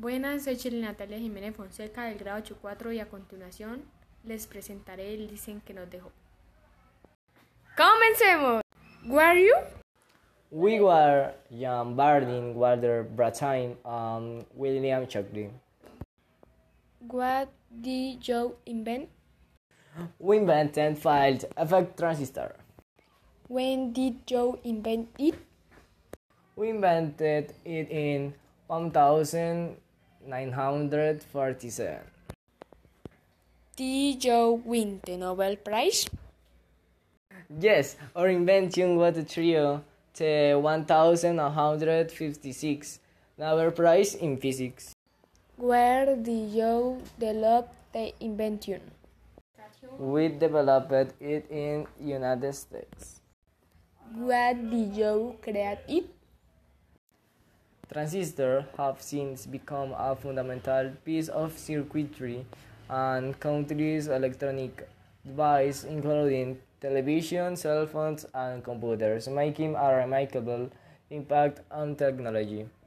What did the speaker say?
Buenas, soy Chile Natalia Jiménez Fonseca del grado 84 y a continuación les presentaré el listen que nos dejó. ¡Comencemos! Where are you? We were Jan Bardin, Walter Brattain, and William Shockley. What did you invent? We invented field effect transistor. When did you invent it? We invented it in 1947. Did you win the Nobel Prize? Yes, our invention was a trio, the 1156 Nobel Prize in Physics. Where did you develop the invention? We developed it in United States. What did you create it? Transistors have since become a fundamental piece of circuitry and countless electronic devices, including television, cell phones, and computers, making a remarkable impact on technology.